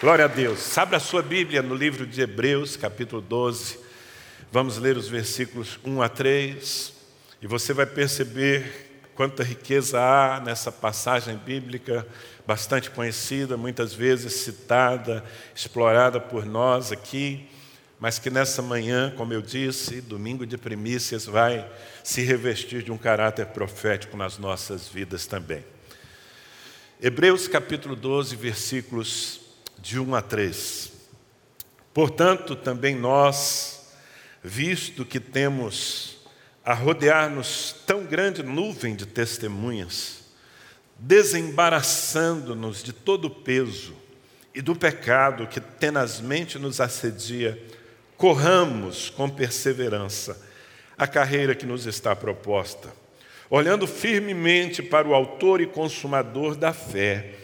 Glória a Deus. Abra a sua Bíblia no livro de Hebreus, capítulo 12. Vamos ler os versículos 1 a 3. E você vai perceber quanta riqueza há nessa passagem bíblica, bastante conhecida, muitas vezes citada, explorada por nós aqui, mas que nessa manhã, como eu disse, domingo de primícias, vai se revestir de um caráter profético nas nossas vidas também. Hebreus capítulo 12, versículos de 1 a 3. Portanto, também nós, visto que temos a rodear-nos tão grande nuvem de testemunhas, desembaraçando-nos de todo o peso e do pecado que tenazmente nos assedia, corramos com perseverança a carreira que nos está proposta, olhando firmemente para o Autor e Consumador da fé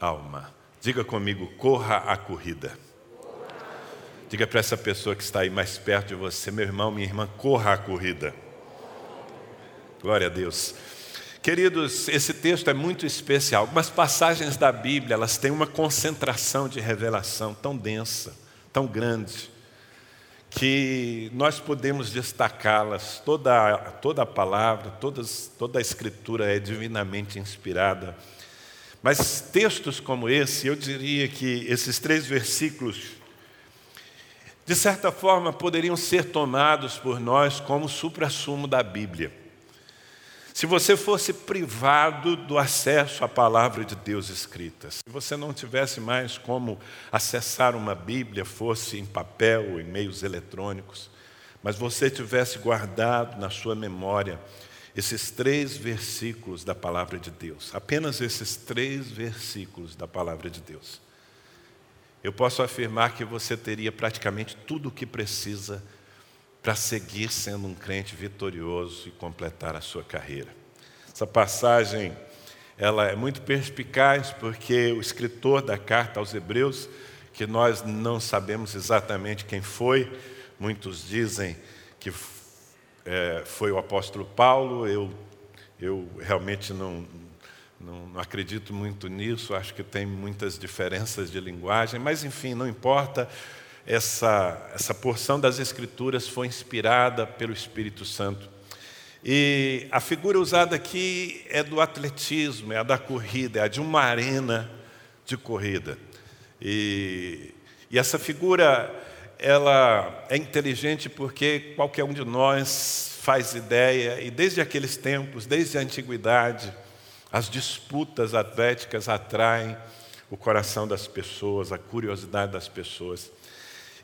alma. Diga comigo, corra a corrida. Diga para essa pessoa que está aí mais perto de você, meu irmão, minha irmã, corra a corrida. Glória a Deus. Queridos, esse texto é muito especial. Algumas passagens da Bíblia, elas têm uma concentração de revelação tão densa, tão grande, que nós podemos destacá-las. Toda, toda a palavra, todas, toda a escritura é divinamente inspirada mas textos como esse, eu diria que esses três versículos, de certa forma, poderiam ser tomados por nós como supra-sumo da Bíblia. Se você fosse privado do acesso à palavra de Deus escrita, se você não tivesse mais como acessar uma Bíblia, fosse em papel ou em meios eletrônicos, mas você tivesse guardado na sua memória esses três versículos da palavra de Deus, apenas esses três versículos da palavra de Deus, eu posso afirmar que você teria praticamente tudo o que precisa para seguir sendo um crente vitorioso e completar a sua carreira. Essa passagem ela é muito perspicaz porque o escritor da carta aos Hebreus, que nós não sabemos exatamente quem foi, muitos dizem que é, foi o apóstolo Paulo, eu, eu realmente não, não, não, acredito muito nisso, acho que tem muitas diferenças de linguagem, mas enfim, não importa. Essa, essa porção das Escrituras foi inspirada pelo Espírito Santo. E a figura usada aqui é do atletismo, é a da corrida, é a de uma arena de corrida. E, e essa figura ela é inteligente porque qualquer um de nós faz ideia, e desde aqueles tempos, desde a antiguidade, as disputas atléticas atraem o coração das pessoas, a curiosidade das pessoas.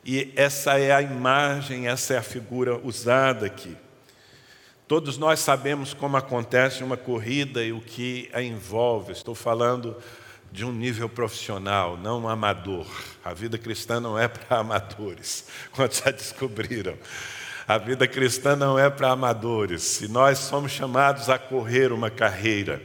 E essa é a imagem, essa é a figura usada aqui. Todos nós sabemos como acontece uma corrida e o que a envolve. Estou falando de um nível profissional, não amador. A vida cristã não é para amadores, quando já descobriram. A vida cristã não é para amadores, e nós somos chamados a correr uma carreira.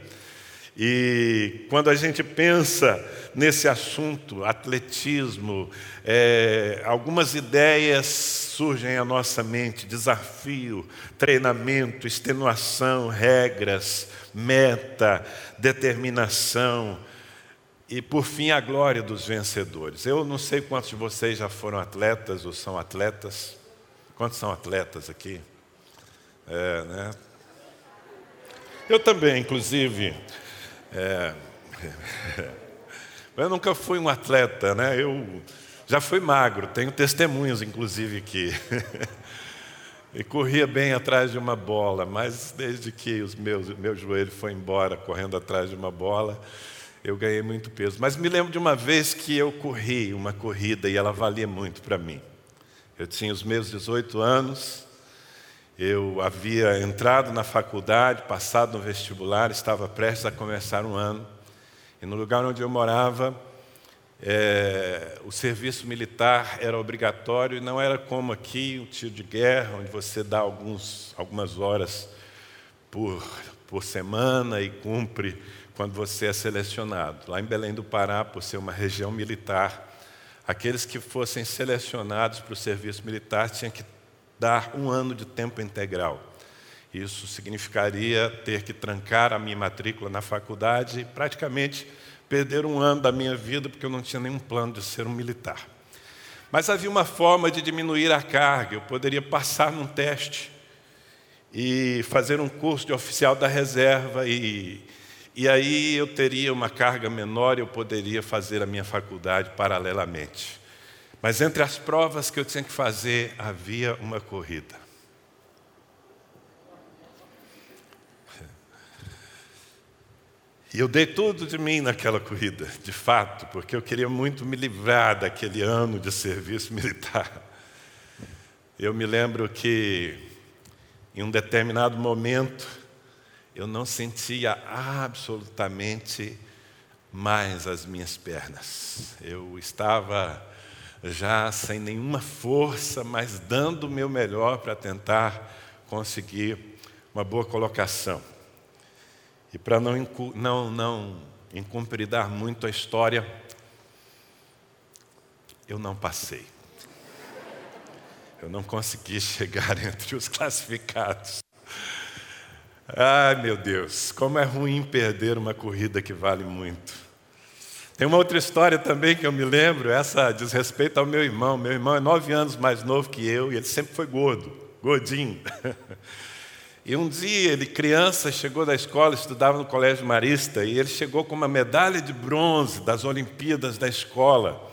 E quando a gente pensa nesse assunto, atletismo, é, algumas ideias surgem à nossa mente: desafio, treinamento, extenuação, regras, meta, determinação, e por fim, a glória dos vencedores. Eu não sei quantos de vocês já foram atletas ou são atletas. Quantos são atletas aqui? É, né? Eu também, inclusive. É... Eu nunca fui um atleta, né? Eu já fui magro, tenho testemunhos, inclusive, aqui. e corria bem atrás de uma bola, mas desde que os meus, meu joelho foi embora correndo atrás de uma bola, eu ganhei muito peso. Mas me lembro de uma vez que eu corri uma corrida e ela valia muito para mim. Eu tinha os meus 18 anos, eu havia entrado na faculdade, passado no vestibular, estava prestes a começar um ano. E no lugar onde eu morava, é, o serviço militar era obrigatório e não era como aqui, o tiro de guerra, onde você dá alguns, algumas horas por, por semana e cumpre quando você é selecionado. Lá em Belém do Pará, por ser uma região militar, aqueles que fossem selecionados para o serviço militar tinham que dar um ano de tempo integral. Isso significaria ter que trancar a minha matrícula na faculdade e praticamente perder um ano da minha vida porque eu não tinha nenhum plano de ser um militar. Mas havia uma forma de diminuir a carga. Eu poderia passar num teste e fazer um curso de oficial da reserva e, e aí eu teria uma carga menor e eu poderia fazer a minha faculdade paralelamente. Mas entre as provas que eu tinha que fazer havia uma corrida. E eu dei tudo de mim naquela corrida, de fato, porque eu queria muito me livrar daquele ano de serviço militar. Eu me lembro que, em um determinado momento, eu não sentia absolutamente mais as minhas pernas. Eu estava já sem nenhuma força, mas dando o meu melhor para tentar conseguir uma boa colocação. E para não, não, não muito a história, eu não passei. Eu não consegui chegar entre os classificados. Ai, meu Deus, como é ruim perder uma corrida que vale muito. Tem uma outra história também que eu me lembro, essa diz respeito ao meu irmão. Meu irmão é nove anos mais novo que eu e ele sempre foi gordo, gordinho. E um dia ele, criança, chegou da escola, estudava no Colégio Marista, e ele chegou com uma medalha de bronze das Olimpíadas da escola,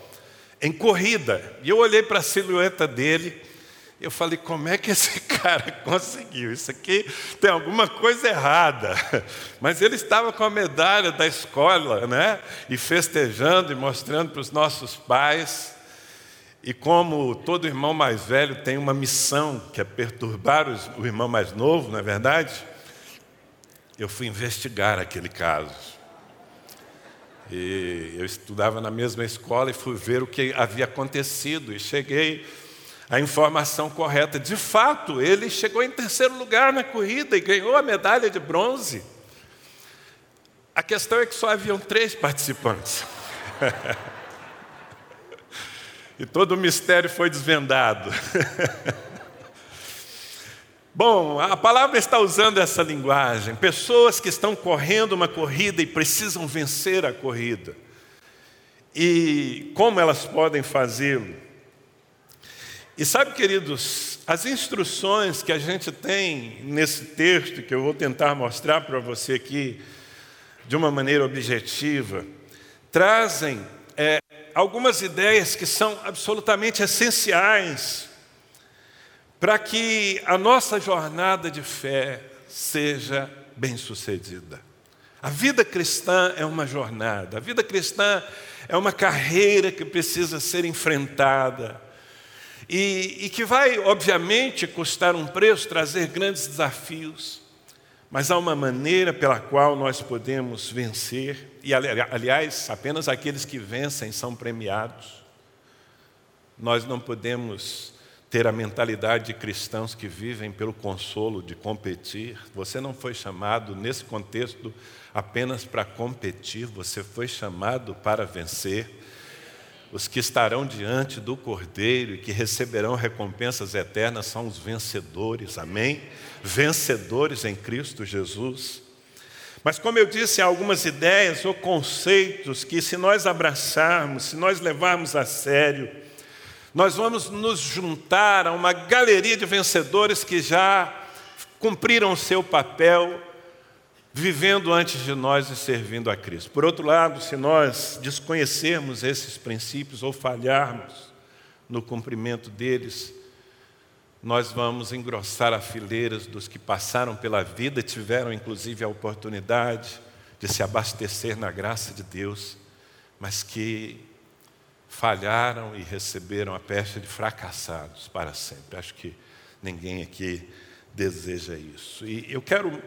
em corrida. E eu olhei para a silhueta dele, eu falei: como é que esse cara conseguiu? Isso aqui tem alguma coisa errada. Mas ele estava com a medalha da escola, né? E festejando e mostrando para os nossos pais. E como todo irmão mais velho tem uma missão, que é perturbar o irmão mais novo, não é verdade? Eu fui investigar aquele caso. E eu estudava na mesma escola e fui ver o que havia acontecido. E cheguei à informação correta. De fato, ele chegou em terceiro lugar na corrida e ganhou a medalha de bronze. A questão é que só haviam três participantes. e todo o mistério foi desvendado. Bom, a palavra está usando essa linguagem. Pessoas que estão correndo uma corrida e precisam vencer a corrida. E como elas podem fazê-lo? E sabe, queridos, as instruções que a gente tem nesse texto, que eu vou tentar mostrar para você aqui de uma maneira objetiva, trazem é, algumas ideias que são absolutamente essenciais para que a nossa jornada de fé seja bem-sucedida. A vida cristã é uma jornada, a vida cristã é uma carreira que precisa ser enfrentada e, e que vai, obviamente, custar um preço, trazer grandes desafios. Mas há uma maneira pela qual nós podemos vencer, e aliás, apenas aqueles que vencem são premiados. Nós não podemos ter a mentalidade de cristãos que vivem pelo consolo de competir. Você não foi chamado nesse contexto apenas para competir, você foi chamado para vencer. Os que estarão diante do Cordeiro e que receberão recompensas eternas são os vencedores, amém? Vencedores em Cristo Jesus. Mas, como eu disse, há algumas ideias ou conceitos que, se nós abraçarmos, se nós levarmos a sério, nós vamos nos juntar a uma galeria de vencedores que já cumpriram o seu papel vivendo antes de nós e servindo a Cristo. Por outro lado, se nós desconhecermos esses princípios ou falharmos no cumprimento deles, nós vamos engrossar a fileiras dos que passaram pela vida, tiveram inclusive a oportunidade de se abastecer na graça de Deus, mas que falharam e receberam a peste de fracassados para sempre. Acho que ninguém aqui deseja isso. E eu quero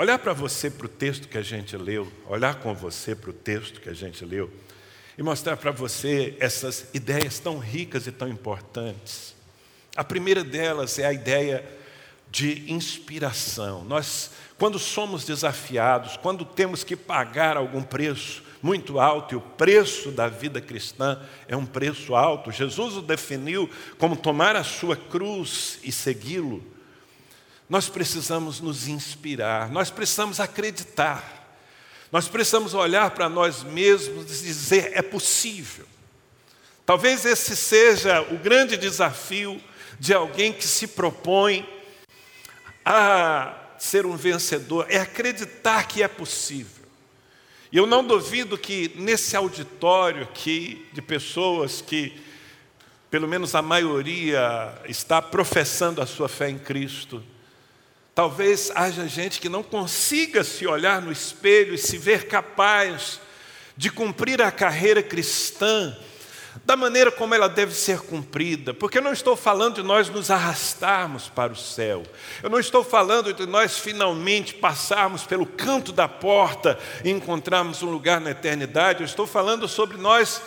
Olhar para você para o texto que a gente leu, olhar com você para o texto que a gente leu. e mostrar para você essas ideias tão ricas e tão importantes. A primeira delas é a ideia de inspiração. Nós, quando somos desafiados, quando temos que pagar algum preço muito alto, e o preço da vida cristã é um preço alto, Jesus o definiu como tomar a sua cruz e segui-lo. Nós precisamos nos inspirar, nós precisamos acreditar, nós precisamos olhar para nós mesmos e dizer: é possível. Talvez esse seja o grande desafio de alguém que se propõe a ser um vencedor, é acreditar que é possível. E eu não duvido que nesse auditório aqui, de pessoas que, pelo menos a maioria, está professando a sua fé em Cristo, talvez haja gente que não consiga se olhar no espelho e se ver capaz de cumprir a carreira cristã da maneira como ela deve ser cumprida, porque eu não estou falando de nós nos arrastarmos para o céu, eu não estou falando de nós finalmente passarmos pelo canto da porta e encontrarmos um lugar na eternidade, eu estou falando sobre nós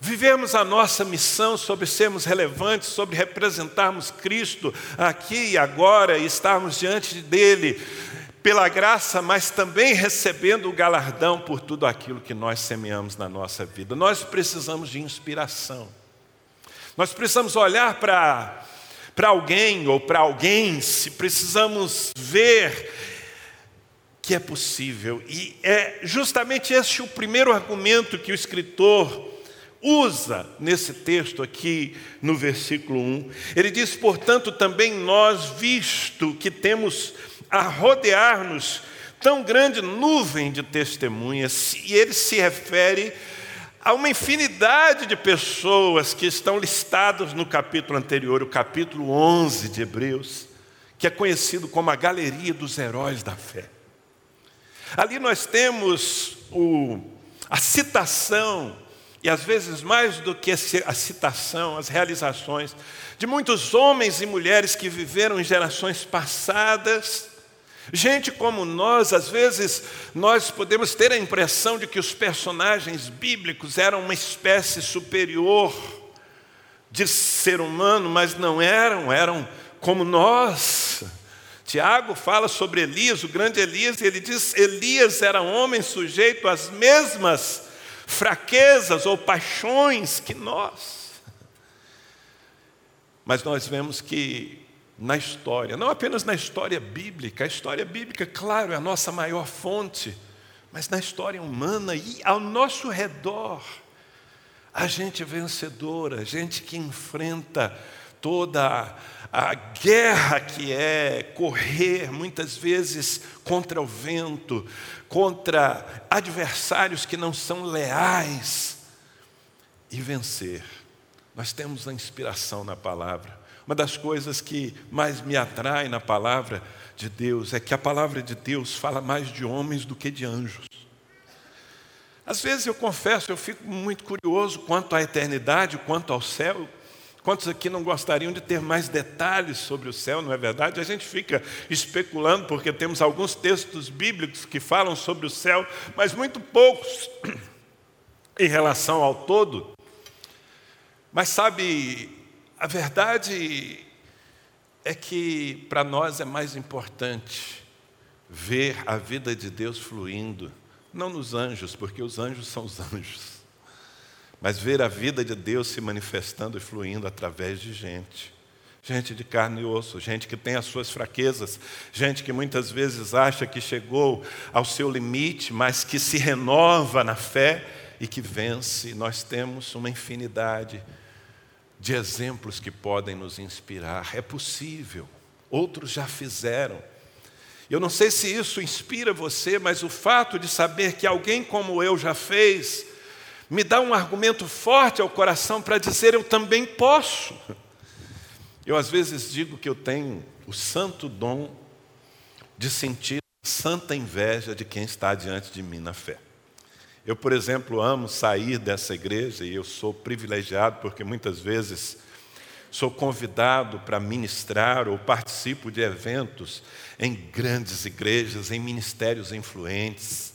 vivermos a nossa missão, sobre sermos relevantes, sobre representarmos Cristo aqui e agora e estarmos diante dele pela graça, mas também recebendo o galardão por tudo aquilo que nós semeamos na nossa vida. Nós precisamos de inspiração. Nós precisamos olhar para para alguém ou para alguém, se precisamos ver que é possível. E é justamente esse o primeiro argumento que o escritor usa nesse texto aqui no versículo 1. Ele diz: "Portanto, também nós, visto que temos a rodear-nos tão grande nuvem de testemunhas, e ele se refere a uma infinidade de pessoas que estão listadas no capítulo anterior, o capítulo 11 de Hebreus, que é conhecido como a galeria dos heróis da fé. Ali nós temos o, a citação, e às vezes mais do que a citação, as realizações de muitos homens e mulheres que viveram em gerações passadas Gente como nós, às vezes, nós podemos ter a impressão de que os personagens bíblicos eram uma espécie superior de ser humano, mas não eram, eram como nós. Tiago fala sobre Elias, o grande Elias, e ele diz: Elias era homem sujeito às mesmas fraquezas ou paixões que nós. Mas nós vemos que na história, não apenas na história bíblica, a história bíblica, claro, é a nossa maior fonte, mas na história humana e ao nosso redor. A gente vencedora, gente que enfrenta toda a guerra que é correr muitas vezes contra o vento, contra adversários que não são leais e vencer. Nós temos a inspiração na palavra. Uma das coisas que mais me atrai na palavra de Deus é que a palavra de Deus fala mais de homens do que de anjos. Às vezes eu confesso, eu fico muito curioso quanto à eternidade, quanto ao céu. Quantos aqui não gostariam de ter mais detalhes sobre o céu, não é verdade? A gente fica especulando porque temos alguns textos bíblicos que falam sobre o céu, mas muito poucos em relação ao todo. Mas sabe, a verdade é que para nós é mais importante ver a vida de Deus fluindo, não nos anjos, porque os anjos são os anjos, mas ver a vida de Deus se manifestando e fluindo através de gente. Gente de carne e osso, gente que tem as suas fraquezas, gente que muitas vezes acha que chegou ao seu limite, mas que se renova na fé e que vence. Nós temos uma infinidade de exemplos que podem nos inspirar. É possível, outros já fizeram. Eu não sei se isso inspira você, mas o fato de saber que alguém como eu já fez, me dá um argumento forte ao coração para dizer eu também posso. Eu às vezes digo que eu tenho o santo dom de sentir santa inveja de quem está diante de mim na fé. Eu, por exemplo, amo sair dessa igreja e eu sou privilegiado porque muitas vezes sou convidado para ministrar ou participo de eventos em grandes igrejas, em ministérios influentes.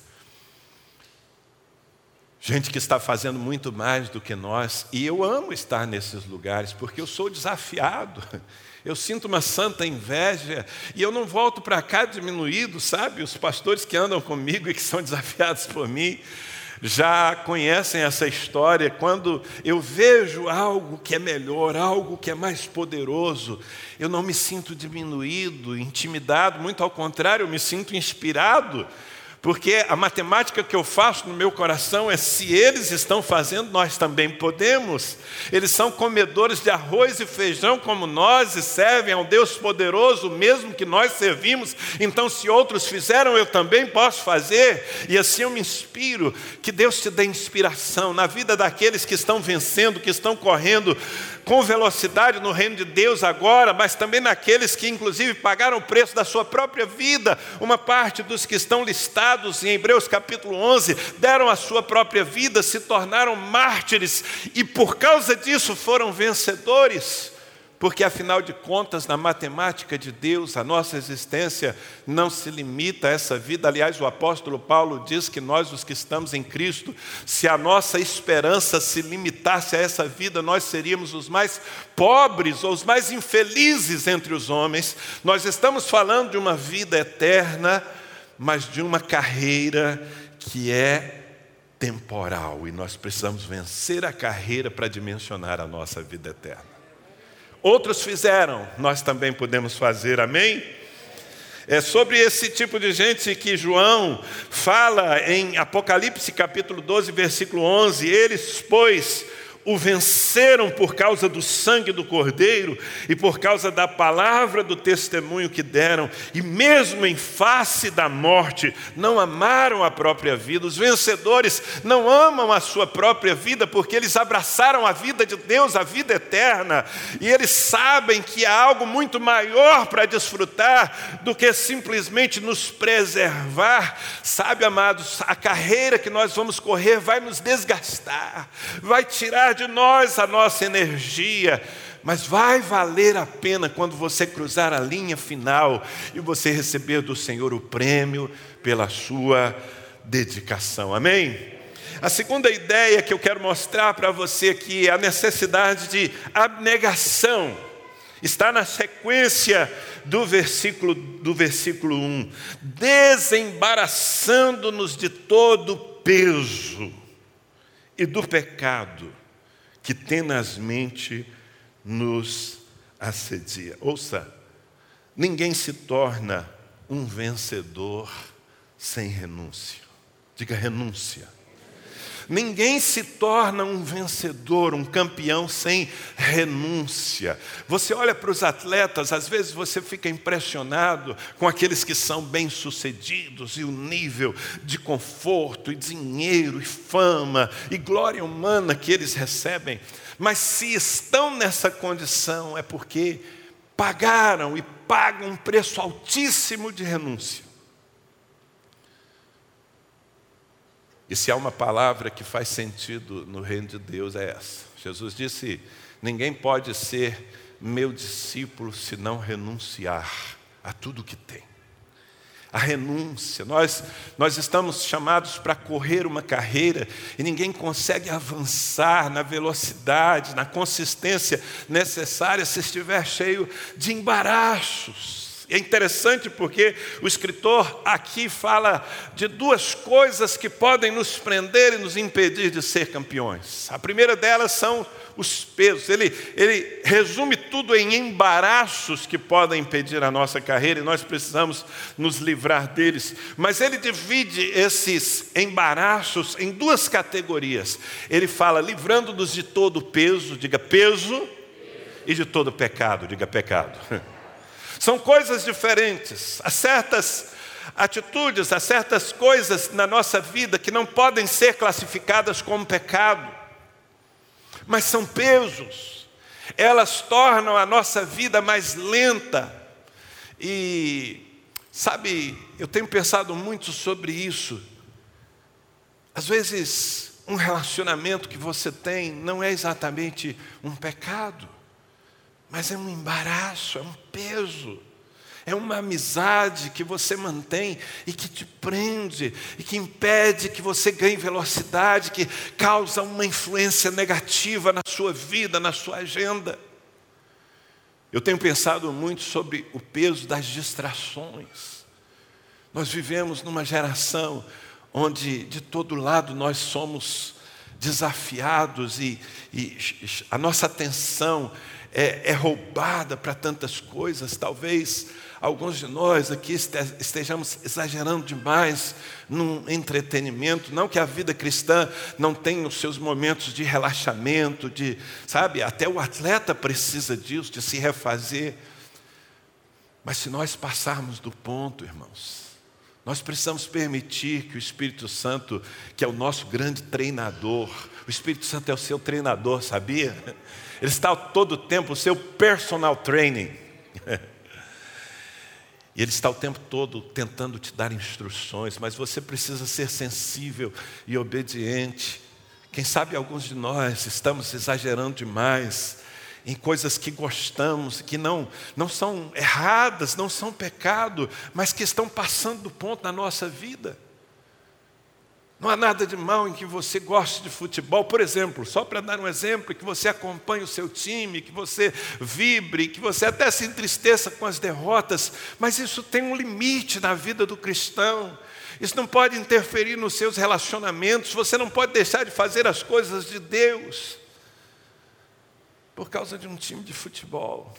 Gente que está fazendo muito mais do que nós, e eu amo estar nesses lugares, porque eu sou desafiado, eu sinto uma santa inveja, e eu não volto para cá diminuído, sabe? Os pastores que andam comigo e que são desafiados por mim, já conhecem essa história. Quando eu vejo algo que é melhor, algo que é mais poderoso, eu não me sinto diminuído, intimidado, muito ao contrário, eu me sinto inspirado porque a matemática que eu faço no meu coração é: se eles estão fazendo, nós também podemos. Eles são comedores de arroz e feijão como nós e servem ao Deus poderoso, mesmo que nós servimos. Então, se outros fizeram, eu também posso fazer. E assim eu me inspiro. Que Deus te dê inspiração na vida daqueles que estão vencendo, que estão correndo com velocidade no reino de Deus agora, mas também naqueles que, inclusive, pagaram o preço da sua própria vida. Uma parte dos que estão listados em Hebreus capítulo 11 deram a sua própria vida, se tornaram mártires e, por causa disso, foram vencedores. Porque afinal de contas, na matemática de Deus, a nossa existência não se limita a essa vida. Aliás, o apóstolo Paulo diz que nós, os que estamos em Cristo, se a nossa esperança se limitasse a essa vida, nós seríamos os mais pobres ou os mais infelizes entre os homens. Nós estamos falando de uma vida eterna, mas de uma carreira que é temporal e nós precisamos vencer a carreira para dimensionar a nossa vida eterna. Outros fizeram, nós também podemos fazer, amém? É sobre esse tipo de gente que João fala em Apocalipse capítulo 12, versículo 11: eles, pois, o venceram por causa do sangue do Cordeiro e por causa da palavra do testemunho que deram, e mesmo em face da morte, não amaram a própria vida. Os vencedores não amam a sua própria vida porque eles abraçaram a vida de Deus, a vida eterna, e eles sabem que há algo muito maior para desfrutar do que simplesmente nos preservar. Sabe, amados, a carreira que nós vamos correr vai nos desgastar, vai tirar de nós a nossa energia, mas vai valer a pena quando você cruzar a linha final e você receber do Senhor o prêmio pela sua dedicação. Amém? A segunda ideia que eu quero mostrar para você aqui é a necessidade de abnegação. Está na sequência do versículo do versículo 1, desembaraçando-nos de todo peso e do pecado que tenazmente nos assedia. Ouça, ninguém se torna um vencedor sem renúncia. Diga renúncia. Ninguém se torna um vencedor, um campeão sem renúncia. Você olha para os atletas, às vezes você fica impressionado com aqueles que são bem-sucedidos e o nível de conforto e dinheiro e fama e glória humana que eles recebem. Mas se estão nessa condição é porque pagaram e pagam um preço altíssimo de renúncia. E se há uma palavra que faz sentido no reino de Deus, é essa. Jesus disse: Ninguém pode ser meu discípulo se não renunciar a tudo que tem. A renúncia, nós, nós estamos chamados para correr uma carreira e ninguém consegue avançar na velocidade, na consistência necessária se estiver cheio de embaraços é interessante porque o escritor aqui fala de duas coisas que podem nos prender e nos impedir de ser campeões. A primeira delas são os pesos. Ele, ele resume tudo em embaraços que podem impedir a nossa carreira e nós precisamos nos livrar deles. Mas ele divide esses embaraços em duas categorias. Ele fala livrando-nos de todo peso, diga peso, e de todo pecado, diga pecado. São coisas diferentes. Há certas atitudes, há certas coisas na nossa vida que não podem ser classificadas como pecado, mas são pesos. Elas tornam a nossa vida mais lenta. E, sabe, eu tenho pensado muito sobre isso. Às vezes, um relacionamento que você tem não é exatamente um pecado mas é um embaraço, é um peso. É uma amizade que você mantém e que te prende e que impede que você ganhe velocidade, que causa uma influência negativa na sua vida, na sua agenda. Eu tenho pensado muito sobre o peso das distrações. Nós vivemos numa geração onde de todo lado nós somos desafiados e, e a nossa atenção é, é roubada para tantas coisas. Talvez alguns de nós aqui estejamos exagerando demais no entretenimento. Não que a vida cristã não tenha os seus momentos de relaxamento, de, sabe, até o atleta precisa disso, de se refazer. Mas se nós passarmos do ponto, irmãos, nós precisamos permitir que o Espírito Santo, que é o nosso grande treinador, o Espírito Santo é o seu treinador, sabia? Ele está todo o tempo, o seu personal training. E Ele está o tempo todo tentando te dar instruções, mas você precisa ser sensível e obediente. Quem sabe alguns de nós estamos exagerando demais em coisas que gostamos, que não, não são erradas, não são pecado, mas que estão passando do ponto na nossa vida. Não há nada de mal em que você goste de futebol, por exemplo, só para dar um exemplo, que você acompanhe o seu time, que você vibre, que você até se entristeça com as derrotas, mas isso tem um limite na vida do cristão. Isso não pode interferir nos seus relacionamentos, você não pode deixar de fazer as coisas de Deus por causa de um time de futebol.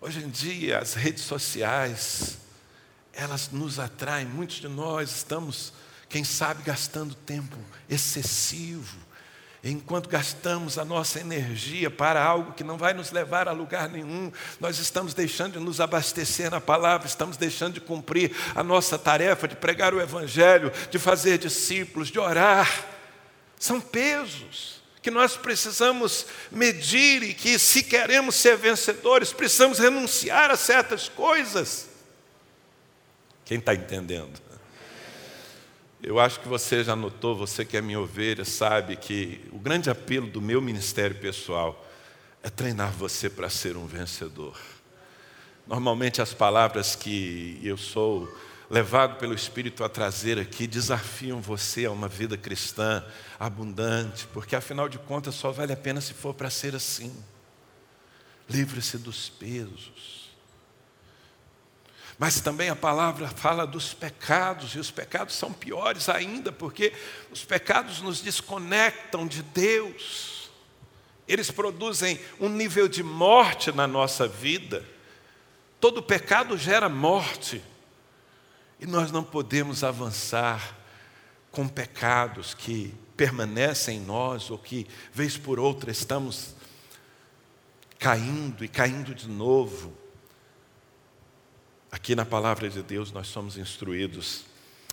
Hoje em dia, as redes sociais, elas nos atraem. Muitos de nós estamos, quem sabe, gastando tempo excessivo. Enquanto gastamos a nossa energia para algo que não vai nos levar a lugar nenhum, nós estamos deixando de nos abastecer na palavra, estamos deixando de cumprir a nossa tarefa de pregar o Evangelho, de fazer discípulos, de orar. São pesos que nós precisamos medir e que, se queremos ser vencedores, precisamos renunciar a certas coisas. Quem está entendendo? Eu acho que você já notou, você que é minha ovelha, sabe que o grande apelo do meu ministério pessoal é treinar você para ser um vencedor. Normalmente as palavras que eu sou levado pelo Espírito a trazer aqui desafiam você a uma vida cristã abundante, porque afinal de contas só vale a pena se for para ser assim. Livre-se dos pesos. Mas também a palavra fala dos pecados, e os pecados são piores ainda, porque os pecados nos desconectam de Deus. Eles produzem um nível de morte na nossa vida. Todo pecado gera morte. E nós não podemos avançar com pecados que permanecem em nós, ou que, vez por outra, estamos caindo e caindo de novo. Aqui na palavra de Deus nós somos instruídos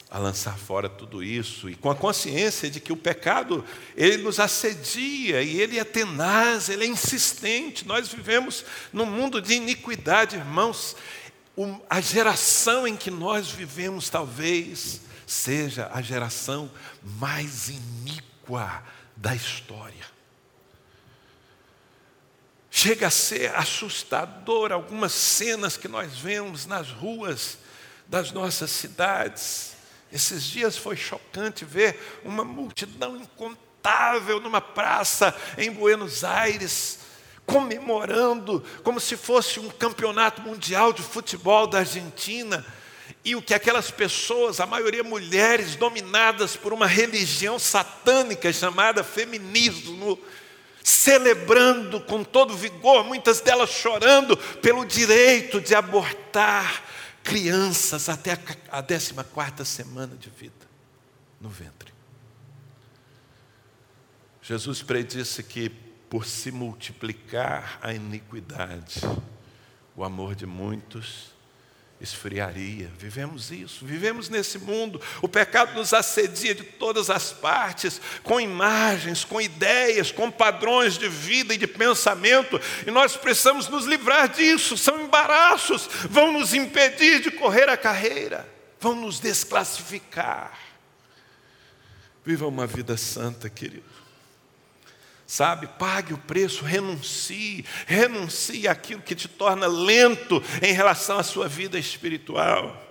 a lançar fora tudo isso e com a consciência de que o pecado ele nos assedia e ele é tenaz, ele é insistente. Nós vivemos num mundo de iniquidade, irmãos. A geração em que nós vivemos talvez seja a geração mais iníqua da história. Chega a ser assustador algumas cenas que nós vemos nas ruas das nossas cidades. Esses dias foi chocante ver uma multidão incontável numa praça em Buenos Aires, comemorando como se fosse um campeonato mundial de futebol da Argentina. E o que aquelas pessoas, a maioria mulheres, dominadas por uma religião satânica chamada feminismo, celebrando com todo vigor, muitas delas chorando pelo direito de abortar crianças até a 14 quarta semana de vida no ventre. Jesus predisse que por se multiplicar a iniquidade, o amor de muitos esfriaria. Vivemos isso, vivemos nesse mundo. O pecado nos assedia de todas as partes, com imagens, com ideias, com padrões de vida e de pensamento, e nós precisamos nos livrar disso. São embaraços, vão nos impedir de correr a carreira, vão nos desclassificar. Viva uma vida santa, querido. Sabe, pague o preço, renuncie, renuncie aquilo que te torna lento em relação à sua vida espiritual.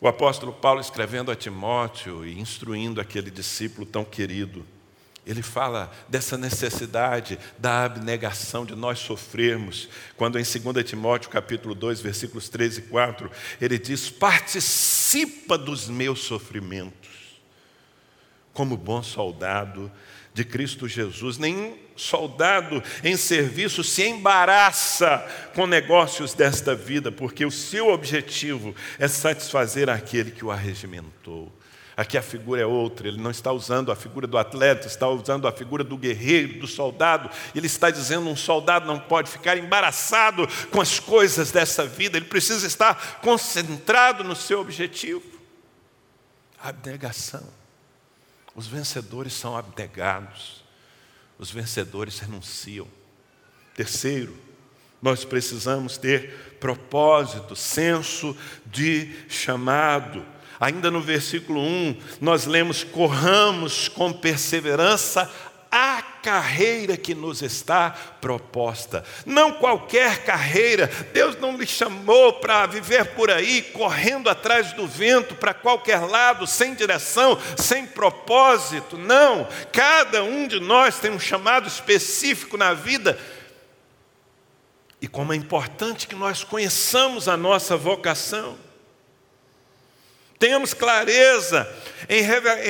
O apóstolo Paulo, escrevendo a Timóteo e instruindo aquele discípulo tão querido, ele fala dessa necessidade da abnegação de nós sofrermos, quando em 2 Timóteo capítulo 2, versículos 13 e 4, ele diz: "Participa dos meus sofrimentos, como bom soldado de Cristo Jesus. Nenhum soldado em serviço se embaraça com negócios desta vida, porque o seu objetivo é satisfazer aquele que o arregimentou. Aqui a figura é outra, ele não está usando a figura do atleta, está usando a figura do guerreiro, do soldado. Ele está dizendo: um soldado não pode ficar embaraçado com as coisas dessa vida, ele precisa estar concentrado no seu objetivo. Abnegação. Os vencedores são abnegados, os vencedores renunciam. Terceiro, nós precisamos ter propósito, senso de chamado. Ainda no versículo 1, nós lemos: corramos com perseverança carreira que nos está proposta. Não qualquer carreira. Deus não lhe chamou para viver por aí, correndo atrás do vento, para qualquer lado, sem direção, sem propósito. Não. Cada um de nós tem um chamado específico na vida. E como é importante que nós conheçamos a nossa vocação. Tenhamos clareza em,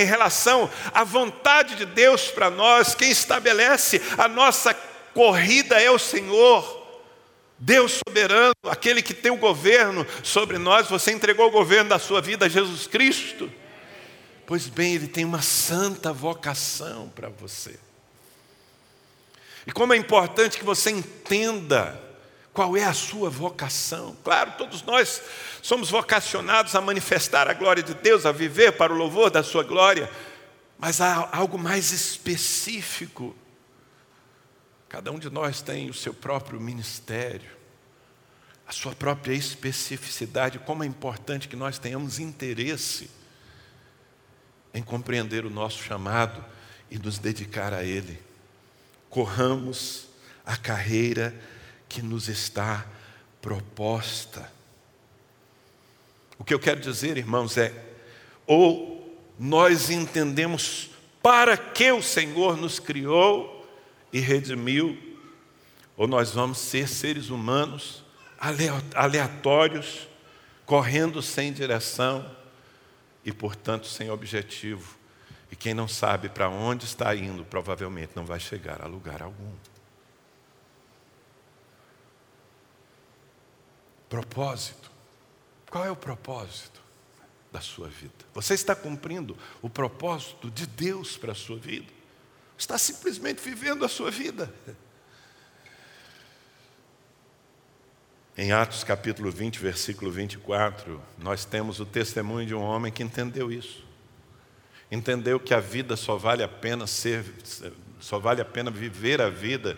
em relação à vontade de Deus para nós, quem estabelece a nossa corrida é o Senhor. Deus soberano, aquele que tem o governo sobre nós, você entregou o governo da sua vida a Jesus Cristo. Pois bem, Ele tem uma santa vocação para você. E como é importante que você entenda qual é a sua vocação? Claro, todos nós somos vocacionados a manifestar a glória de Deus, a viver para o louvor da sua glória, mas há algo mais específico. Cada um de nós tem o seu próprio ministério, a sua própria especificidade. Como é importante que nós tenhamos interesse em compreender o nosso chamado e nos dedicar a Ele. Corramos a carreira que nos está proposta. O que eu quero dizer, irmãos, é: ou nós entendemos para que o Senhor nos criou e redimiu, ou nós vamos ser seres humanos aleatórios, correndo sem direção e, portanto, sem objetivo. E quem não sabe para onde está indo, provavelmente não vai chegar a lugar algum. Propósito. Qual é o propósito da sua vida? Você está cumprindo o propósito de Deus para a sua vida? Está simplesmente vivendo a sua vida? Em Atos capítulo 20, versículo 24, nós temos o testemunho de um homem que entendeu isso. Entendeu que a vida só vale a pena ser, só vale a pena viver a vida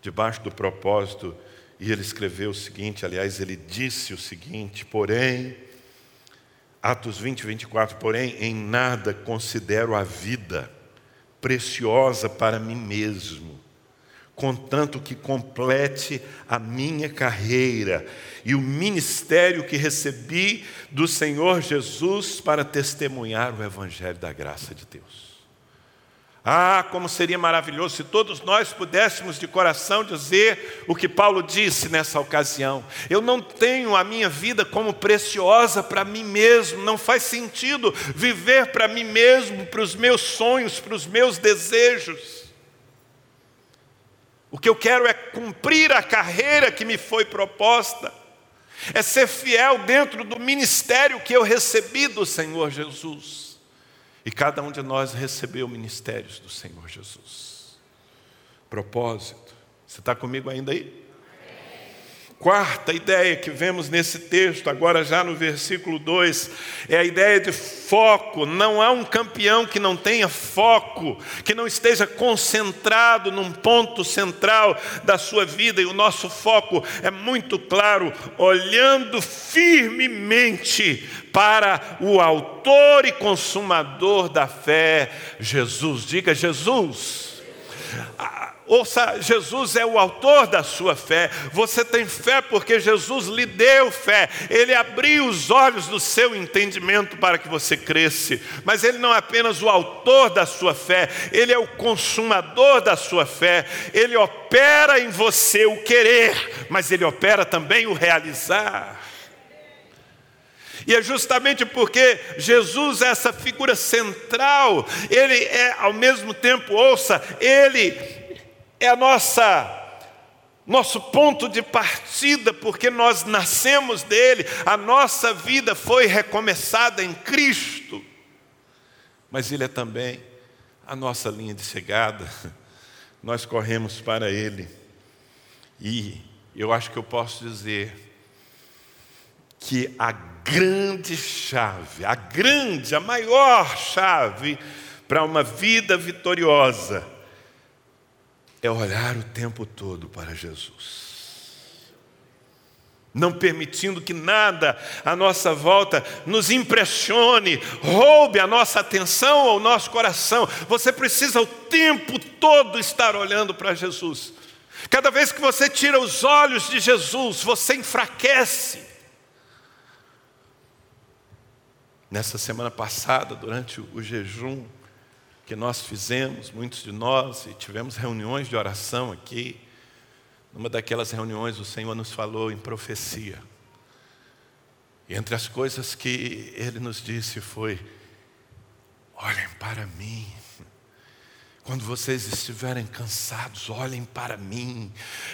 debaixo do propósito e ele escreveu o seguinte, aliás, ele disse o seguinte: porém, Atos 20, 24, porém, em nada considero a vida preciosa para mim mesmo, contanto que complete a minha carreira e o ministério que recebi do Senhor Jesus para testemunhar o Evangelho da graça de Deus. Ah, como seria maravilhoso se todos nós pudéssemos de coração dizer o que Paulo disse nessa ocasião. Eu não tenho a minha vida como preciosa para mim mesmo, não faz sentido viver para mim mesmo, para os meus sonhos, para os meus desejos. O que eu quero é cumprir a carreira que me foi proposta, é ser fiel dentro do ministério que eu recebi do Senhor Jesus. E cada um de nós recebeu ministérios do Senhor Jesus. Propósito. Você está comigo ainda aí? Quarta ideia que vemos nesse texto, agora já no versículo 2, é a ideia de foco. Não há um campeão que não tenha foco, que não esteja concentrado num ponto central da sua vida, e o nosso foco é muito claro, olhando firmemente para o Autor e Consumador da fé, Jesus. Diga, Jesus. Ouça, Jesus é o autor da sua fé. Você tem fé porque Jesus lhe deu fé. Ele abriu os olhos do seu entendimento para que você cresça. Mas ele não é apenas o autor da sua fé, ele é o consumador da sua fé. Ele opera em você o querer, mas ele opera também o realizar. E é justamente porque Jesus é essa figura central, ele é ao mesmo tempo, ouça, ele é a nossa nosso ponto de partida, porque nós nascemos dele, a nossa vida foi recomeçada em Cristo. Mas ele é também a nossa linha de chegada. Nós corremos para ele. E eu acho que eu posso dizer que a grande chave, a grande, a maior chave para uma vida vitoriosa é olhar o tempo todo para Jesus. Não permitindo que nada à nossa volta nos impressione, roube a nossa atenção ou o nosso coração. Você precisa o tempo todo estar olhando para Jesus. Cada vez que você tira os olhos de Jesus, você enfraquece. Nessa semana passada, durante o jejum, que nós fizemos, muitos de nós, e tivemos reuniões de oração aqui. Numa daquelas reuniões, o Senhor nos falou em profecia. E entre as coisas que Ele nos disse foi: olhem para mim. Quando vocês estiverem cansados, olhem para mim.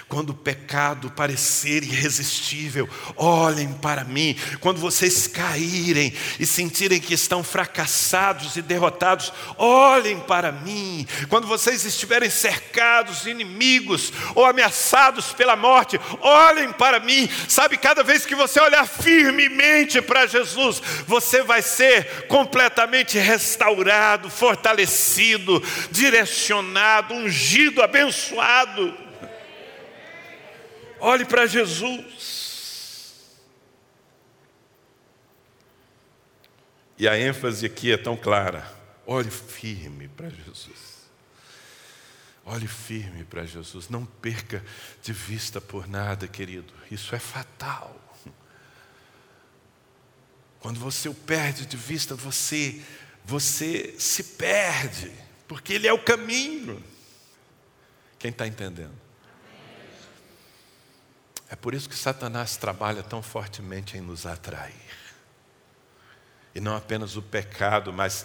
Quando o pecado parecer irresistível, olhem para mim. Quando vocês caírem e sentirem que estão fracassados e derrotados, olhem para mim. Quando vocês estiverem cercados, inimigos ou ameaçados pela morte, olhem para mim. Sabe, cada vez que você olhar firmemente para Jesus, você vai ser completamente restaurado, fortalecido, direcionado direcionado, ungido, abençoado. Olhe para Jesus. E a ênfase aqui é tão clara. Olhe firme para Jesus. Olhe firme para Jesus. Não perca de vista por nada, querido. Isso é fatal. Quando você o perde de vista, você você se perde porque Ele é o caminho. Quem está entendendo? É por isso que Satanás trabalha tão fortemente em nos atrair. E não apenas o pecado, mas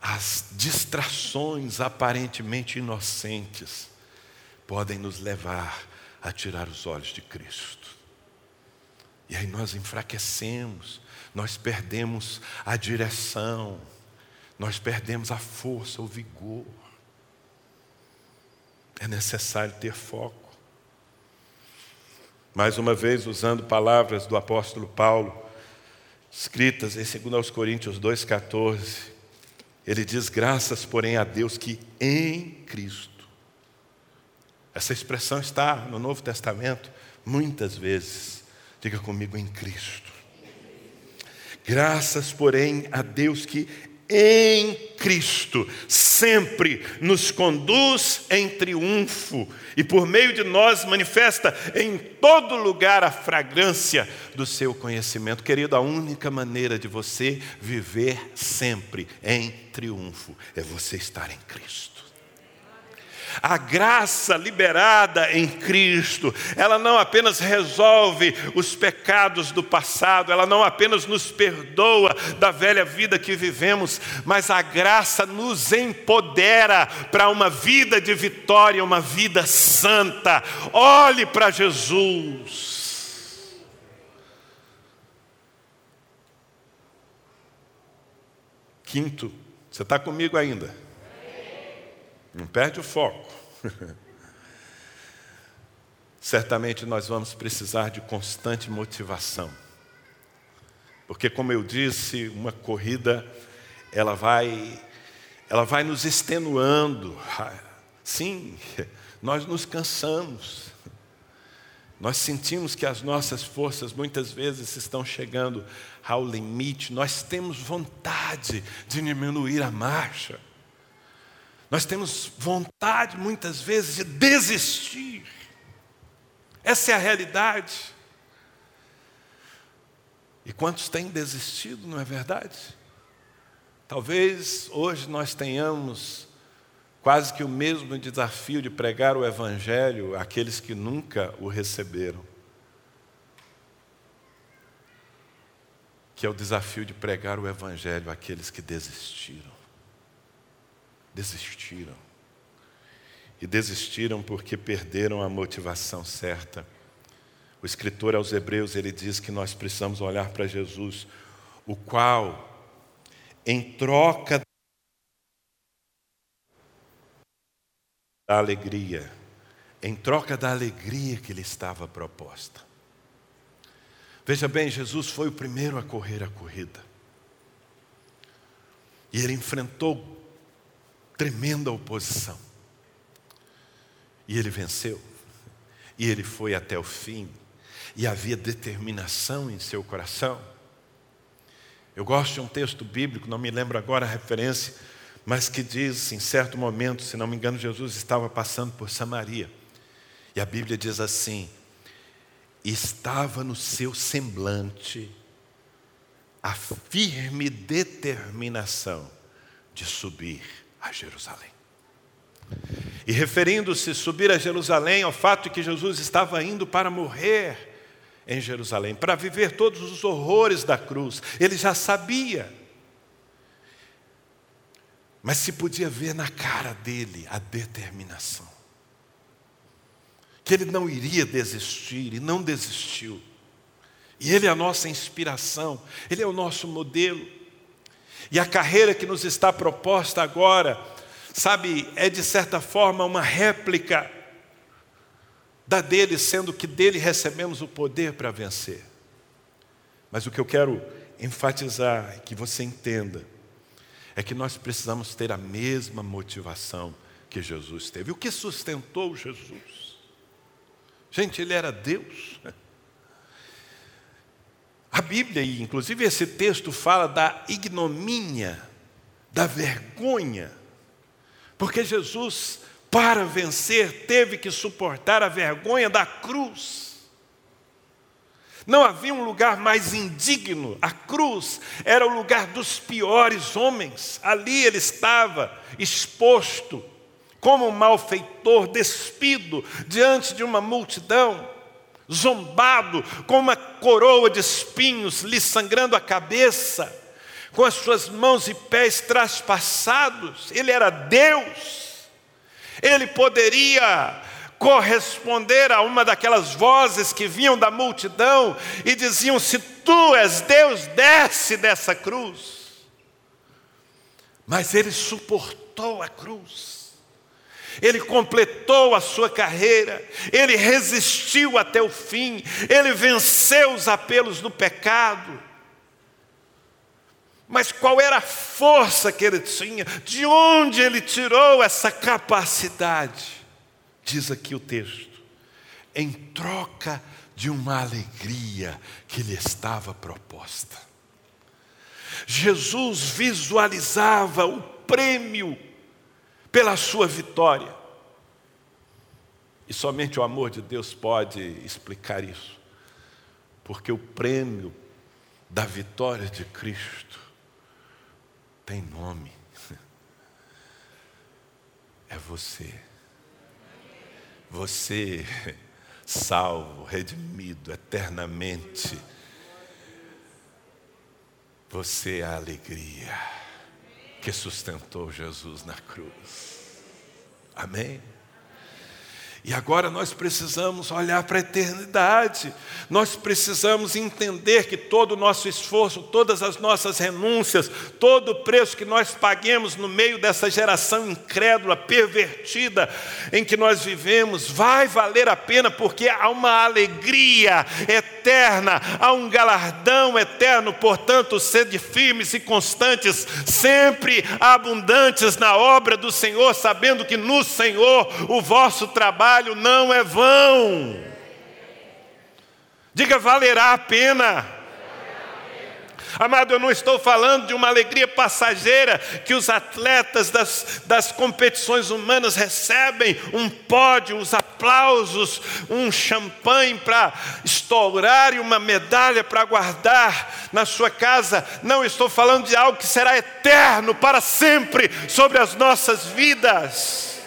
as distrações aparentemente inocentes podem nos levar a tirar os olhos de Cristo. E aí nós enfraquecemos, nós perdemos a direção nós perdemos a força, o vigor. É necessário ter foco. Mais uma vez, usando palavras do apóstolo Paulo, escritas em 2 Coríntios 2,14, ele diz: Graças, porém, a Deus que em Cristo. Essa expressão está no Novo Testamento muitas vezes. Diga comigo, em Cristo. Graças, porém, a Deus que em Cristo sempre nos conduz em triunfo e por meio de nós manifesta em todo lugar a fragrância do seu conhecimento. Querido, a única maneira de você viver sempre em triunfo é você estar em Cristo. A graça liberada em Cristo, ela não apenas resolve os pecados do passado, ela não apenas nos perdoa da velha vida que vivemos, mas a graça nos empodera para uma vida de vitória, uma vida santa. Olhe para Jesus. Quinto, você está comigo ainda? Não perde o foco. certamente nós vamos precisar de constante motivação. Porque como eu disse, uma corrida ela vai ela vai nos extenuando. Sim, nós nos cansamos. Nós sentimos que as nossas forças muitas vezes estão chegando ao limite, nós temos vontade de diminuir a marcha, nós temos vontade muitas vezes de desistir, essa é a realidade. E quantos têm desistido, não é verdade? Talvez hoje nós tenhamos quase que o mesmo desafio de pregar o Evangelho àqueles que nunca o receberam. Que é o desafio de pregar o Evangelho àqueles que desistiram. Desistiram. E desistiram porque perderam a motivação certa. O escritor aos Hebreus ele diz que nós precisamos olhar para Jesus, o qual, em troca da alegria, em troca da alegria que lhe estava proposta. Veja bem, Jesus foi o primeiro a correr a corrida. E ele enfrentou tremenda oposição. E ele venceu. E ele foi até o fim. E havia determinação em seu coração. Eu gosto de um texto bíblico, não me lembro agora a referência, mas que diz, em certo momento, se não me engano, Jesus estava passando por Samaria. E a Bíblia diz assim: estava no seu semblante a firme determinação de subir a Jerusalém. E referindo-se subir a Jerusalém ao fato de que Jesus estava indo para morrer em Jerusalém, para viver todos os horrores da cruz, ele já sabia mas se podia ver na cara dele a determinação. Que ele não iria desistir e não desistiu. E ele é a nossa inspiração, ele é o nosso modelo. E a carreira que nos está proposta agora, sabe, é de certa forma uma réplica da dele, sendo que dele recebemos o poder para vencer. Mas o que eu quero enfatizar, que você entenda, é que nós precisamos ter a mesma motivação que Jesus teve. O que sustentou Jesus? Gente, ele era Deus. A Bíblia, inclusive esse texto, fala da ignomínia, da vergonha, porque Jesus, para vencer, teve que suportar a vergonha da cruz. Não havia um lugar mais indigno. A cruz era o lugar dos piores homens. Ali ele estava exposto como um malfeitor, despido diante de uma multidão, zombado com uma coroa de espinhos lhe sangrando a cabeça, com as suas mãos e pés traspassados. Ele era Deus. Ele poderia corresponder a uma daquelas vozes que vinham da multidão e diziam: Se tu és Deus, desce dessa cruz. Mas ele suportou a cruz, ele completou a sua carreira, ele resistiu até o fim, ele venceu os apelos do pecado. Mas qual era a força que ele tinha? De onde ele tirou essa capacidade? diz aqui o texto, em troca de uma alegria que lhe estava proposta. Jesus visualizava o prêmio pela sua vitória. E somente o amor de Deus pode explicar isso. Porque o prêmio da vitória de Cristo tem nome. É você. Você, salvo, redimido eternamente, você é a alegria que sustentou Jesus na cruz. Amém? E agora nós precisamos olhar para a eternidade, nós precisamos entender que todo o nosso esforço, todas as nossas renúncias, todo o preço que nós paguemos no meio dessa geração incrédula, pervertida em que nós vivemos, vai valer a pena, porque há uma alegria eterna, há um galardão eterno, portanto, sede firmes e constantes, sempre abundantes na obra do Senhor, sabendo que no Senhor o vosso trabalho trabalho não é vão. Diga, valerá a pena. Amado, eu não estou falando de uma alegria passageira que os atletas das, das competições humanas recebem um pódio, os aplausos, um champanhe para estourar e uma medalha para guardar na sua casa. Não estou falando de algo que será eterno para sempre sobre as nossas vidas.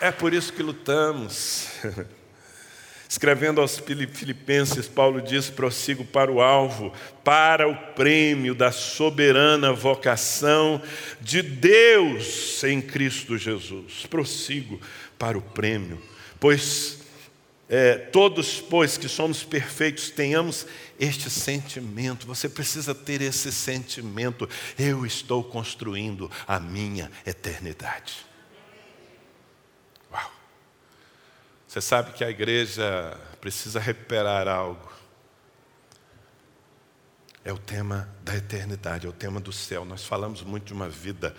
É por isso que lutamos. Escrevendo aos Filipenses, Paulo diz: prossigo para o alvo, para o prêmio da soberana vocação de Deus em Cristo Jesus. Prossigo para o prêmio, pois é, todos, pois que somos perfeitos, tenhamos este sentimento. Você precisa ter esse sentimento. Eu estou construindo a minha eternidade. Você sabe que a igreja precisa recuperar algo. É o tema da eternidade, é o tema do céu. Nós falamos muito de uma vida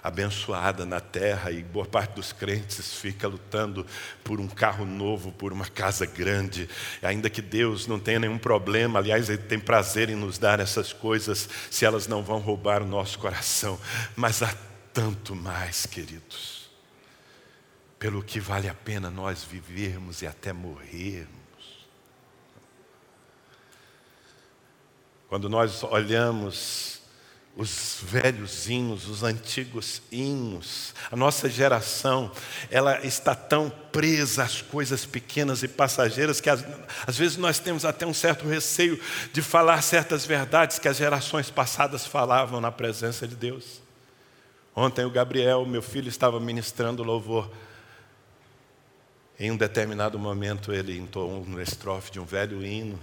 abençoada na terra e boa parte dos crentes fica lutando por um carro novo, por uma casa grande, ainda que Deus não tenha nenhum problema, aliás, Ele tem prazer em nos dar essas coisas se elas não vão roubar o nosso coração, mas há tanto mais, queridos pelo que vale a pena nós vivermos e até morrermos. Quando nós olhamos os velhos hinos, os antigos hinos, a nossa geração, ela está tão presa às coisas pequenas e passageiras que às, às vezes nós temos até um certo receio de falar certas verdades que as gerações passadas falavam na presença de Deus. Ontem o Gabriel, meu filho, estava ministrando louvor em um determinado momento ele entoou uma estrofe de um velho hino.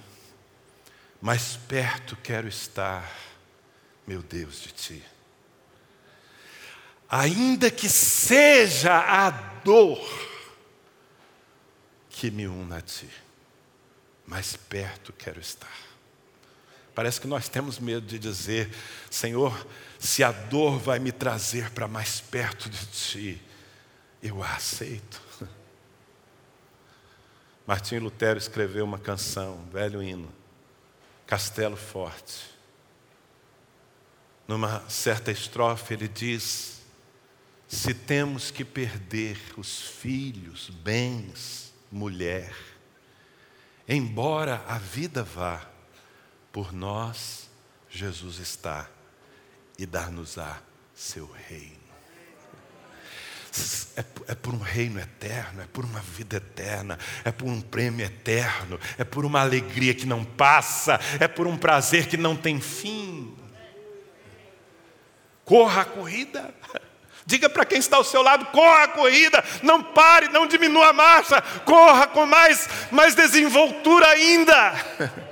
Mais perto quero estar, meu Deus, de ti. Ainda que seja a dor que me una a ti, mais perto quero estar. Parece que nós temos medo de dizer, Senhor, se a dor vai me trazer para mais perto de ti, eu a aceito. Martim Lutero escreveu uma canção, um velho hino, Castelo Forte. Numa certa estrofe ele diz: Se temos que perder os filhos, bens, mulher, embora a vida vá, por nós Jesus está e dar-nos-á seu reino. É, é por um reino eterno, é por uma vida eterna, é por um prêmio eterno, é por uma alegria que não passa, é por um prazer que não tem fim. Corra a corrida. Diga para quem está ao seu lado: corra a corrida, não pare, não diminua a marcha, corra com mais, mais desenvoltura ainda.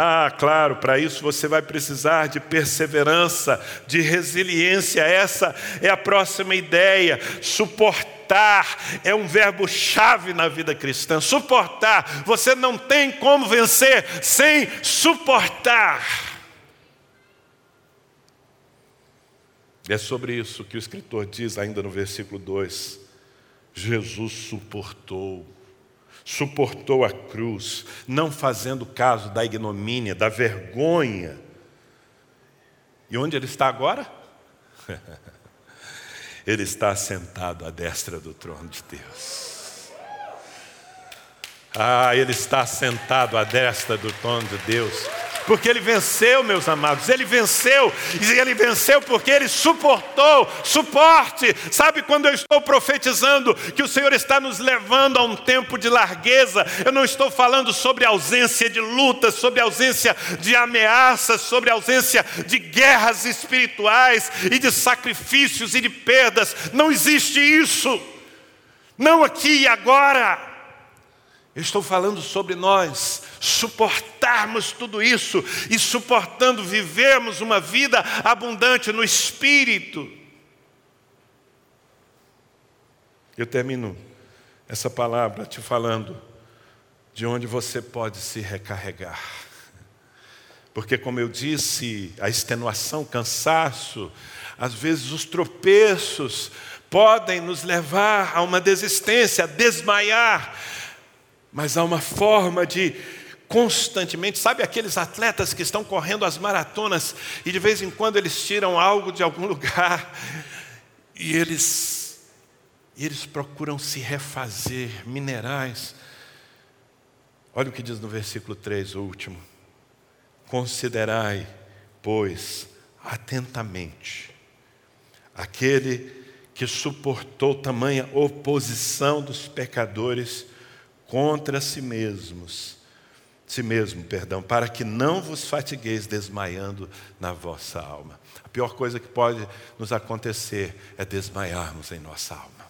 Ah, claro, para isso você vai precisar de perseverança, de resiliência. Essa é a próxima ideia. Suportar é um verbo-chave na vida cristã. Suportar, você não tem como vencer sem suportar. É sobre isso que o escritor diz ainda no versículo 2: Jesus suportou suportou a cruz, não fazendo caso da ignomínia, da vergonha. E onde ele está agora? ele está sentado à destra do trono de Deus. Ah, ele está sentado à destra do trono de Deus, porque ele venceu, meus amados, ele venceu, e ele venceu porque ele suportou, suporte. Sabe quando eu estou profetizando que o Senhor está nos levando a um tempo de largueza, eu não estou falando sobre ausência de lutas, sobre ausência de ameaças, sobre ausência de guerras espirituais e de sacrifícios e de perdas, não existe isso, não aqui e agora. Eu estou falando sobre nós suportarmos tudo isso e suportando vivermos uma vida abundante no espírito. Eu termino essa palavra te falando de onde você pode se recarregar. Porque, como eu disse, a extenuação, o cansaço, às vezes os tropeços podem nos levar a uma desistência, a desmaiar, mas há uma forma de constantemente, sabe aqueles atletas que estão correndo as maratonas e de vez em quando eles tiram algo de algum lugar e eles e eles procuram se refazer, minerais. Olha o que diz no versículo 3, o último. Considerai, pois, atentamente aquele que suportou tamanha oposição dos pecadores contra si mesmos, si mesmo, perdão, para que não vos fatigueis desmaiando na vossa alma. A pior coisa que pode nos acontecer é desmaiarmos em nossa alma.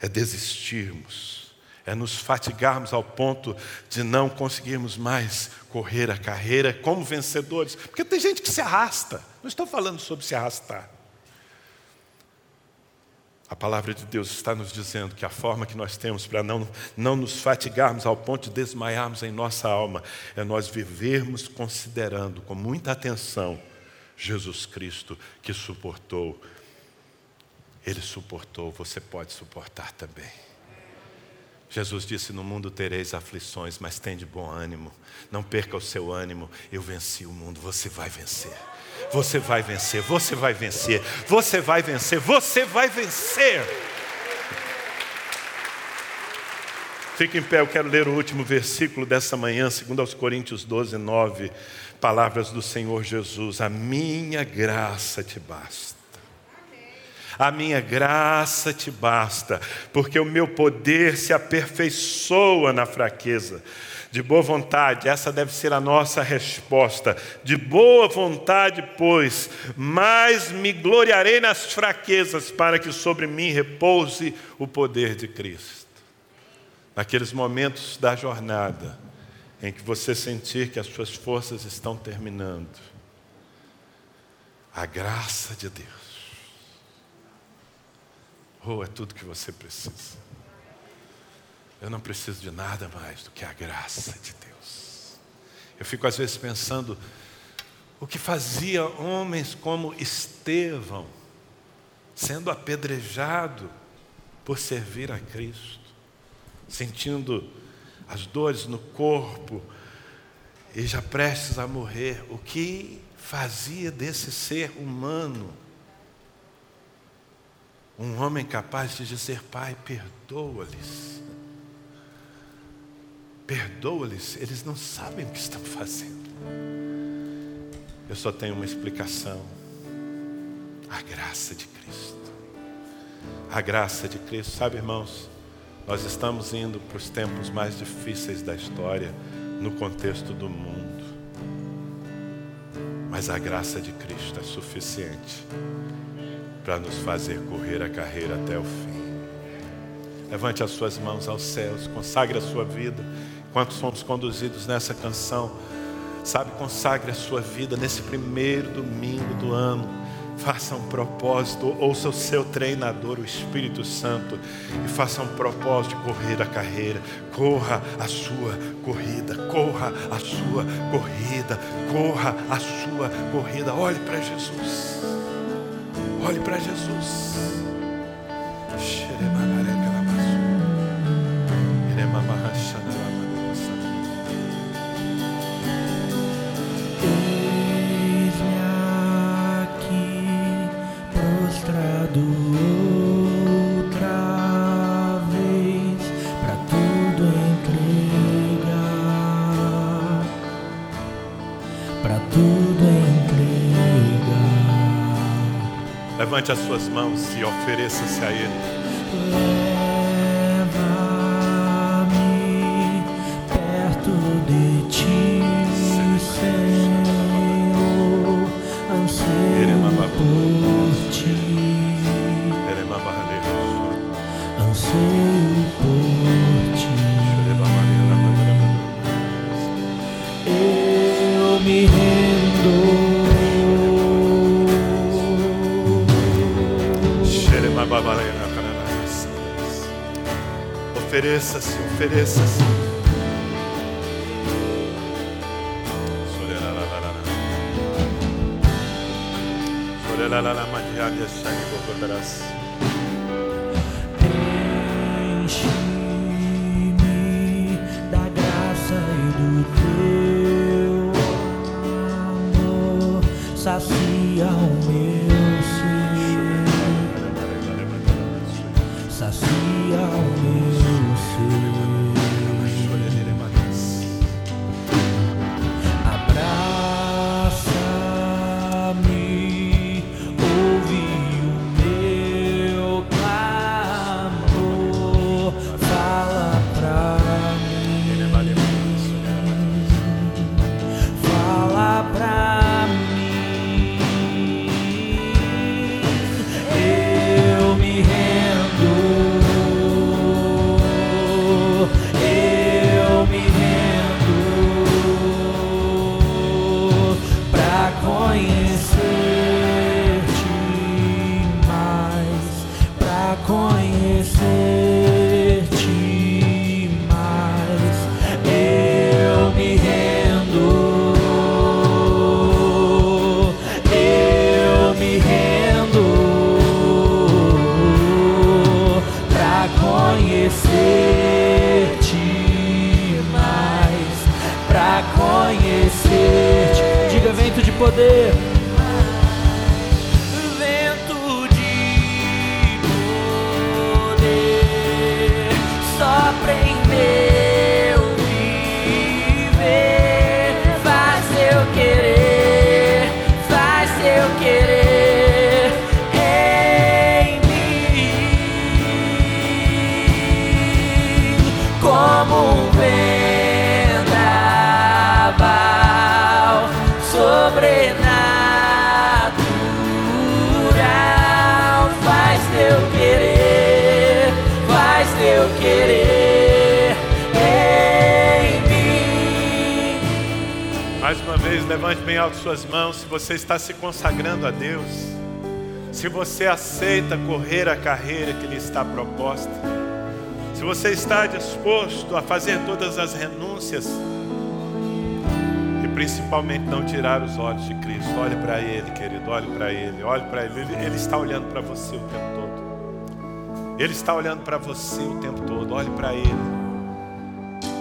É desistirmos, é nos fatigarmos ao ponto de não conseguirmos mais correr a carreira como vencedores, porque tem gente que se arrasta. Não estou falando sobre se arrastar. A palavra de Deus está nos dizendo que a forma que nós temos para não, não nos fatigarmos ao ponto de desmaiarmos em nossa alma é nós vivermos considerando com muita atenção Jesus Cristo que suportou. Ele suportou, você pode suportar também. Jesus disse: No mundo tereis aflições, mas tem de bom ânimo. Não perca o seu ânimo. Eu venci o mundo, você vai vencer. Você vai vencer, você vai vencer, você vai vencer, você vai vencer. Fique em pé, eu quero ler o último versículo dessa manhã, segundo aos Coríntios 12, 9. Palavras do Senhor Jesus: A minha graça te basta. A minha graça te basta, porque o meu poder se aperfeiçoa na fraqueza de boa vontade, essa deve ser a nossa resposta. De boa vontade, pois, mas me gloriarei nas fraquezas, para que sobre mim repouse o poder de Cristo. Naqueles momentos da jornada, em que você sentir que as suas forças estão terminando, a graça de Deus, oh, é tudo que você precisa. Eu não preciso de nada mais do que a graça de Deus. Eu fico às vezes pensando o que fazia homens como Estevão, sendo apedrejado por servir a Cristo, sentindo as dores no corpo e já prestes a morrer, o que fazia desse ser humano um homem capaz de dizer: Pai, perdoa-lhes Perdoa-lhes, eles não sabem o que estão fazendo. Eu só tenho uma explicação: a graça de Cristo. A graça de Cristo, sabe, irmãos? Nós estamos indo para os tempos mais difíceis da história, no contexto do mundo. Mas a graça de Cristo é suficiente para nos fazer correr a carreira até o fim. Levante as suas mãos aos céus, consagre a sua vida Enquanto somos conduzidos nessa canção, sabe, consagre a sua vida nesse primeiro domingo do ano. Faça um propósito, ouça o seu treinador, o Espírito Santo, e faça um propósito de correr a carreira. Corra a sua corrida, corra a sua corrida, corra a sua corrida. Olhe para Jesus. Olhe para Jesus. Levante as suas mãos e ofereça-se a Ele. Sacia o meu ser. Mais uma vez, levante bem alto suas mãos. Se você está se consagrando a Deus, se você aceita correr a carreira que lhe está proposta, se você está disposto a fazer todas as renúncias e principalmente não tirar os olhos de Cristo, olhe para Ele, querido, olhe para Ele, olhe para Ele. Ele. Está olhando para você o tempo todo. Ele está olhando para você o tempo todo. Olhe para Ele.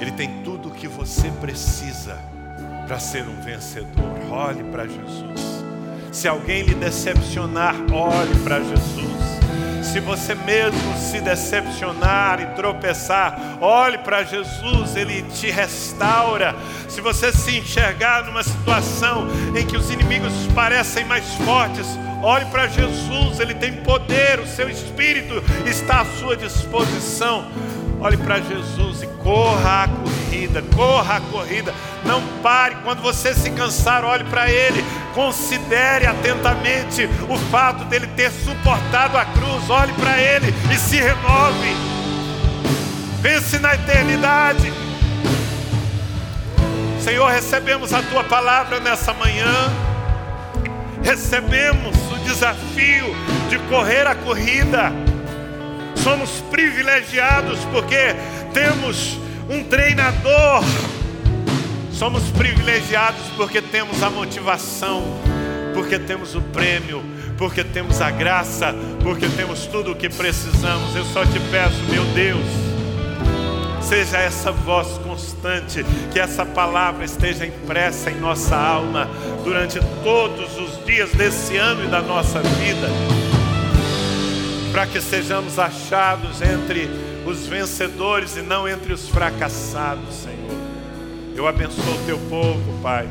Ele tem tudo o que você precisa para ser um vencedor. Olhe para Jesus. Se alguém lhe decepcionar, olhe para Jesus. Se você mesmo se decepcionar e tropeçar, olhe para Jesus, Ele te restaura. Se você se enxergar numa situação em que os inimigos parecem mais fortes, olhe para Jesus, Ele tem poder, o seu espírito está à sua disposição. Olhe para Jesus e corra a corrida, corra a corrida. Não pare. Quando você se cansar, olhe para Ele. Considere atentamente o fato dele ter suportado a cruz. Olhe para Ele e se renove. Pense na eternidade. Senhor, recebemos a tua palavra nessa manhã. Recebemos o desafio de correr a corrida. Somos privilegiados porque temos um treinador. Somos privilegiados porque temos a motivação, porque temos o prêmio, porque temos a graça, porque temos tudo o que precisamos. Eu só te peço, meu Deus, seja essa voz constante, que essa palavra esteja impressa em nossa alma durante todos os dias desse ano e da nossa vida para que sejamos achados entre os vencedores e não entre os fracassados, Senhor. Eu abençoo o teu povo, Pai.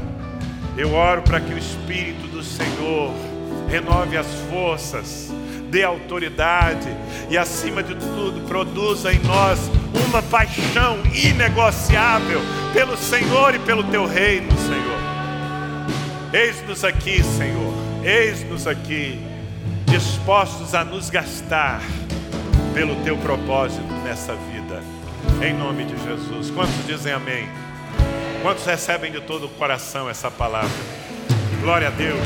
Eu oro para que o Espírito do Senhor renove as forças, dê autoridade e, acima de tudo, produza em nós uma paixão inegociável pelo Senhor e pelo teu reino, Senhor. Eis-nos aqui, Senhor, eis-nos aqui, dispostos a nos gastar pelo teu propósito nessa vida, em nome de Jesus. Quantos dizem amém? Quantos recebem de todo o coração essa palavra? Glória a Deus.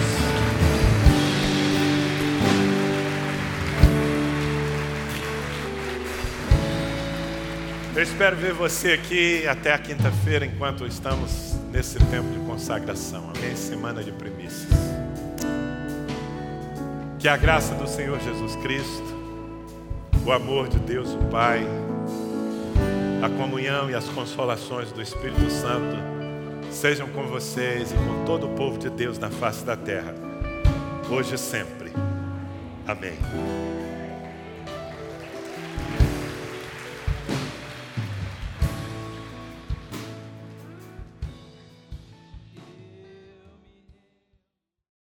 Eu espero ver você aqui até a quinta-feira, enquanto estamos nesse tempo de consagração. Amém? Semana de primícias. Que a graça do Senhor Jesus Cristo, o amor de Deus, o Pai, a comunhão e as consolações do Espírito Santo sejam com vocês e com todo o povo de Deus na face da terra, hoje e sempre. Amém.